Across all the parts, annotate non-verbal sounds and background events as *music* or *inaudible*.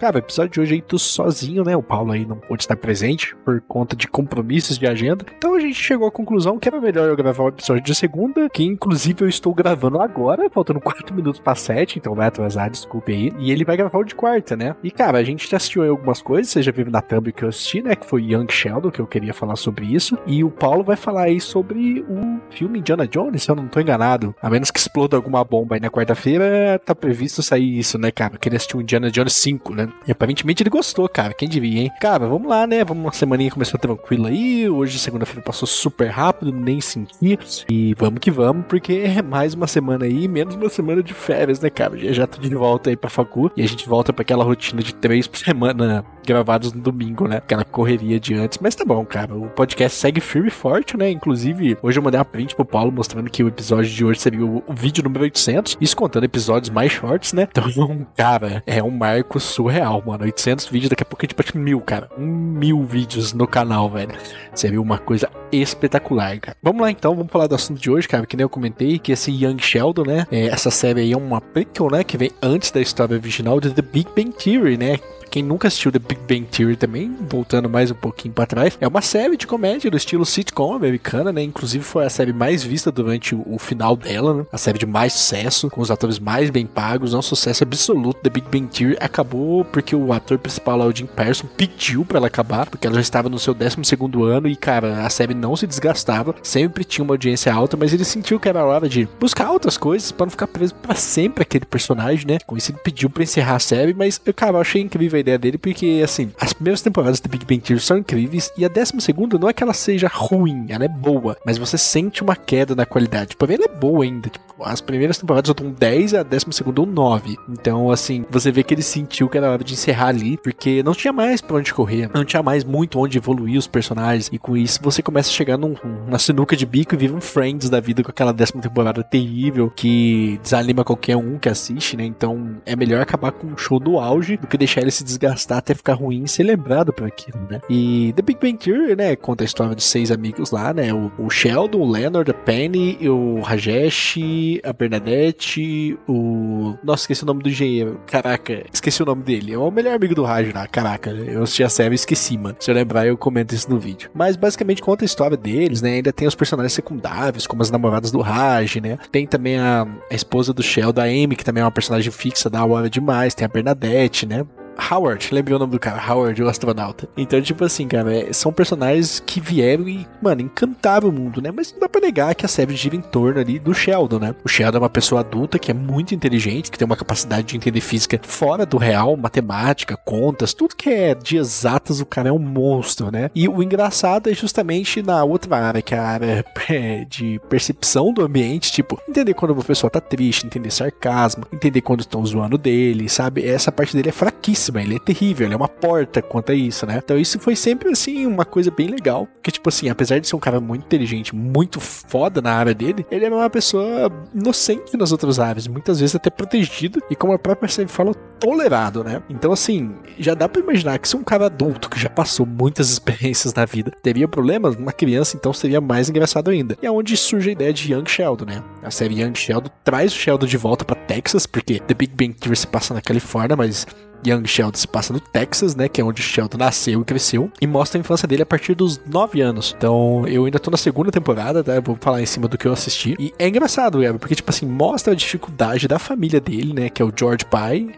Cara, o episódio de hoje aí tô sozinho, né? O Paulo aí não pôde estar presente por conta de compromissos de agenda. Então a gente chegou à conclusão que era melhor eu gravar o episódio de segunda, que inclusive eu estou gravando agora, faltando *laughs* 4 minutos para 7, então vai atrasar, desculpe aí. E ele vai gravar o de quarta, né? E cara, a gente já assistiu aí algumas coisas, você já na thumb que eu assisti, né? Que foi Young Sheldon, que eu queria falar sobre isso. E o Paulo vai falar aí sobre o filme Indiana Jones, se eu não tô enganado. A menos que exploda alguma bomba aí na quarta-feira, tá previsto sair isso, né, cara? Eu queria assistir o Indiana Jones 5, né? E aparentemente ele gostou, cara. Quem diria, hein? Cara, vamos lá, né? Vamos uma semaninha começou tranquila aí. Hoje, segunda-feira, passou super rápido, nem senti. E vamos que vamos, porque é mais uma semana aí, menos uma semana de férias, né, cara? Já já tô de volta aí pra facu. E a gente volta pra aquela rotina de três por semana gravados no domingo, né? Aquela correria de antes. Mas tá bom, cara. O podcast segue firme e forte, né? Inclusive, hoje eu mandei uma print pro Paulo mostrando que o episódio de hoje seria o, vídeo número 800. Isso contando episódios mais shorts, né? Então, *laughs* cara, é um marco surreal, mano. 800 vídeos, daqui a pouco a gente bate mil, cara. Um mil vídeos no canal, velho. Seria uma coisa espetacular, cara. Vamos lá então, vamos falar do assunto de hoje, cara. Que nem eu comentei, que esse Young Sheldon, né? É, essa série aí é uma prequel, né? Que vem antes da história original de The Big Bang Theory, né? quem nunca assistiu The Big Bang Theory também, voltando mais um pouquinho para trás, é uma série de comédia do estilo sitcom americana, né? Inclusive foi a série mais vista durante o, final dela, né? A série de mais sucesso, com os atores mais bem pagos, é um sucesso absoluto. The Big Bang Theory acabou porque o ator principal lá, o Jim pediu para ela acabar, porque ela já estava no seu 12 segundo ano e, cara, a série não se desgastava, sempre tinha uma audiência alta, mas ele sentiu que era hora de buscar outras coisas para não ficar preso para sempre aquele personagem, né? Com isso ele pediu para encerrar a série, mas, cara, eu achei incrível a ideia dele, porque, assim, as primeiras temporadas do Big Bang Theory são incríveis, e a décima segunda não é que ela seja ruim, ela é boa, mas você sente uma queda na qualidade. Porém, ela é boa ainda, tipo, as primeiras temporadas eu dou um 10 e a décima segunda um 9. Então, assim, você vê que ele sentiu que era hora de encerrar ali, porque não tinha mais pra onde correr, não tinha mais muito onde evoluir os personagens, e com isso você começa a chegar num, numa sinuca de bico e vive um Friends da vida com aquela décima temporada terrível, que desanima qualquer um que assiste, né? Então, é melhor acabar com um show do auge do que deixar ele se desgastar até ficar ruim e ser lembrado por aquilo, né? E The Big Bang Theory, né, conta a história de seis amigos lá, né? O, o Sheldon, o Leonard, a Penny, o Rajesh, a Bernadette, o. Nossa, esqueci o nome do engenheiro. Caraca, esqueci o nome dele. É o melhor amigo do Raj lá. Caraca, eu assisti a esqueci, mano. Se eu lembrar, eu comento isso no vídeo. Mas basicamente conta a história deles, né? Ainda tem os personagens secundários, como as namoradas do Raj, né? Tem também a, a esposa do Sheldon, a Amy, que também é uma personagem fixa da hora demais. Tem a Bernadette, né? Howard, lembrei o nome do cara, Howard, o astronauta. Então, tipo assim, cara, é, são personagens que vieram e, mano, encantaram o mundo, né? Mas não dá pra negar que a série gira em torno ali do Sheldon, né? O Sheldon é uma pessoa adulta que é muito inteligente, que tem uma capacidade de entender física fora do real, matemática, contas, tudo que é de exatas, o cara é um monstro, né? E o engraçado é justamente na outra área, que é a área *laughs* é, de percepção do ambiente, tipo, entender quando uma pessoa tá triste, entender sarcasmo, entender quando estão zoando dele, sabe? Essa parte dele é fraquíssima, ele é terrível, ele é uma porta quanto a isso, né? Então isso foi sempre, assim, uma coisa bem legal, que tipo assim, apesar de ser um cara muito inteligente, muito foda na área dele, ele é uma pessoa inocente nas outras áreas, muitas vezes até protegido e como a própria série fala, tolerado, né? Então assim, já dá para imaginar que se um cara adulto que já passou muitas *laughs* experiências na vida teria problemas, uma criança então seria mais engraçado ainda. E é onde surge a ideia de Young Sheldon, né? A série Young Sheldon traz o Sheldon de volta para Texas, porque The Big Bang Theory se passa na Califórnia, mas Young Sheldon se passa no Texas, né? Que é onde Sheldon nasceu e cresceu. E mostra a infância dele a partir dos 9 anos. Então, eu ainda tô na segunda temporada, tá? Eu vou falar em cima do que eu assisti. E é engraçado, Gabi, porque, tipo assim, mostra a dificuldade da família dele, né? Que é o George pai,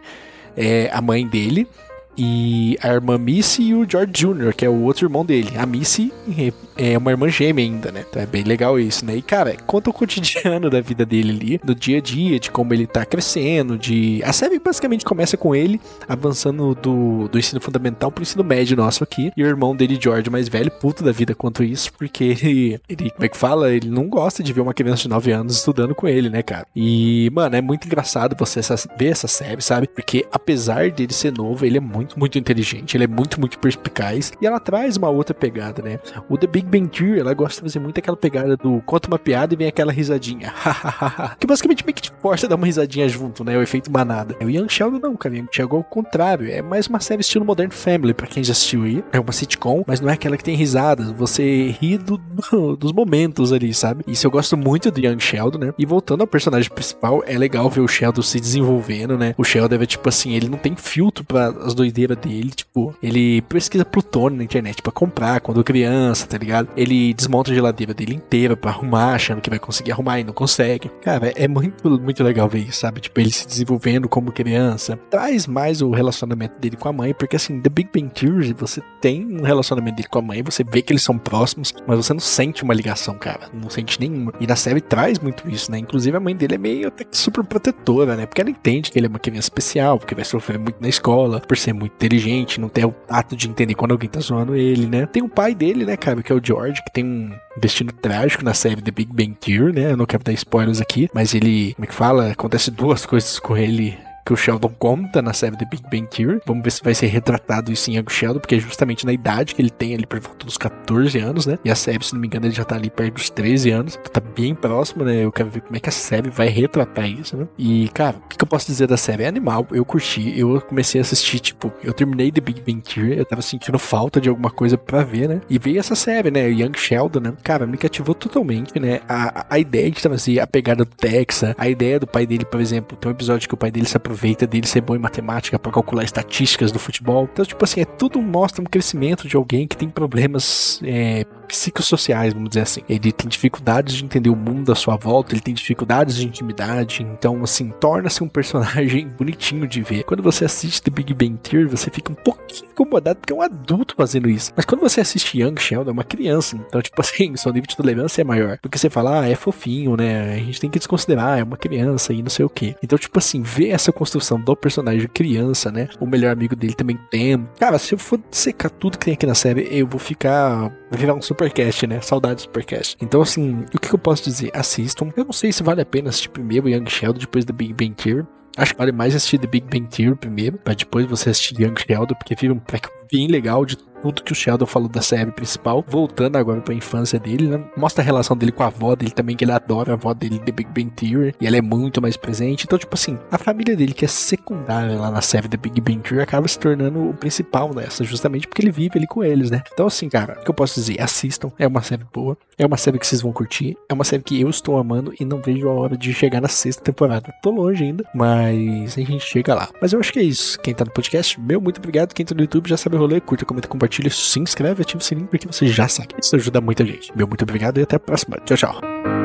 é a mãe dele e a irmã Missy e o George Jr., que é o outro irmão dele. A Missy é uma irmã gêmea ainda, né? Então é bem legal isso, né? E cara, conta o cotidiano *laughs* da vida dele ali, do dia a dia, de como ele tá crescendo, de. A série basicamente começa com ele avançando do, do ensino fundamental pro ensino médio nosso aqui. E o irmão dele, George, mais velho, puto da vida quanto isso, porque ele, ele, como é que fala? Ele não gosta de ver uma criança de 9 anos estudando com ele, né, cara? E, mano, é muito engraçado você ver essa série, sabe? Porque apesar dele ser novo, ele é muito muito, inteligente, ele é muito, muito perspicaz e ela traz uma outra pegada, né? O The Big Big Bang Theory, ela gosta de fazer muito aquela pegada do conta uma piada e vem aquela risadinha. *laughs* que basicamente meio que te força a dar uma risadinha junto, né? O efeito manada. O Young Sheldon não, cara. O Young Sheldon é o contrário. É mais uma série estilo Modern Family, pra quem já assistiu aí. É uma sitcom, mas não é aquela que tem risadas. Você ri do, do, dos momentos ali, sabe? Isso eu gosto muito do Young Sheldon, né? E voltando ao personagem principal, é legal ver o Sheldon se desenvolvendo, né? O Sheldon é tipo assim, ele não tem filtro para as doideiras dele. Tipo, ele pesquisa plutônio na internet para comprar quando criança, tá ligado? Ele desmonta a geladeira dele inteira para arrumar, achando que vai conseguir arrumar e não consegue. Cara, é muito, muito legal ver isso, sabe? Tipo, ele se desenvolvendo como criança. Traz mais o relacionamento dele com a mãe, porque assim, The Big Bang Theory, você tem um relacionamento dele com a mãe, você vê que eles são próximos, mas você não sente uma ligação, cara. Não sente nenhuma. E na série traz muito isso, né? Inclusive a mãe dele é meio até super protetora, né? Porque ela entende que ele é uma criança especial, porque vai sofrer muito na escola, por ser muito inteligente, não ter o ato de entender quando alguém tá zoando ele, né? Tem o pai dele, né, cara, que é o George, que tem um destino trágico na série The Big Bang Theory, né? Eu não quero dar spoilers aqui, mas ele, como é que fala? Acontece duas coisas com ele que o Sheldon conta na série The Big Bang Theory. Vamos ver se vai ser retratado isso em Young Sheldon, porque é justamente na idade que ele tem ali por volta dos 14 anos, né? E a série, se não me engano, ele já tá ali perto dos 13 anos. Então tá bem próximo, né? Eu quero ver como é que a série vai retratar isso, né? E, cara, o que, eu posso dizer da série? É animal. Eu curti. Eu comecei a assistir, tipo, eu terminei The Big Bang Theory, eu tava sentindo falta de alguma coisa pra ver, né? E veio essa série, né? Young Sheldon, né? Cara, me cativou totalmente, né? A, a ideia de trazer a pegada do Texas, a ideia do pai dele, por exemplo, tem um episódio que o pai dele se aproveita dele ser bom em matemática para calcular estatísticas do futebol. Então, tipo assim, é tudo mostra um crescimento de alguém que tem problemas é, psicossociais, vamos dizer assim. Ele tem dificuldades de entender o mundo à sua volta, ele tem dificuldades de intimidade, então, assim, torna-se um personagem *laughs* bonitinho de ver. Quando você assiste The Big Bang Theory, você fica um pouquinho incomodado porque é um adulto fazendo isso. Mas quando você assiste Young Sheldon, é uma criança. Então, tipo assim, *laughs* seu nível de tolerância é maior. Porque você fala, ah, é fofinho, né? A gente tem que desconsiderar, é uma criança e não sei o que. Então, tipo assim, ver essa construção do personagem criança, né? O melhor amigo dele também tem. Cara, se eu for secar tudo que tem aqui na série, eu vou ficar. Vai virar um supercast, né? Saudades supercast. Então, assim, o que, eu posso dizer? Assistam. Eu não sei se vale a pena assistir primeiro Young Sheldon, depois da Big Bang Theory. Acho que vale mais assistir The Big Bang Theory primeiro, pra depois você assistir Young Sheldon, porque vira um track bem legal de tudo que o Sheldon falou da série principal, voltando agora pra infância dele, né? Mostra a relação dele com a avó dele também, que ele adora a avó dele, The Big Bang Theory, e ela é muito mais presente. Então, tipo assim, a família dele, que é secundária lá na série The Big Bang Theory, acaba se tornando o principal nessa, justamente porque ele vive ali com eles, né? Então, assim, cara, o que eu posso dizer? Assistam, é uma série boa, é uma série que vocês vão curtir, é uma série que eu estou amando e não vejo a hora de chegar na sexta temporada. Tô longe ainda, mas a gente chega lá. Mas eu acho que é isso. Quem tá no podcast, meu muito obrigado. Quem tá no YouTube já sabe o rolê, curta, comenta, compartilha, se inscreve, ativa o sininho porque você já sabe. Isso ajuda muita gente. Meu muito obrigado e até a próxima. Tchau, tchau.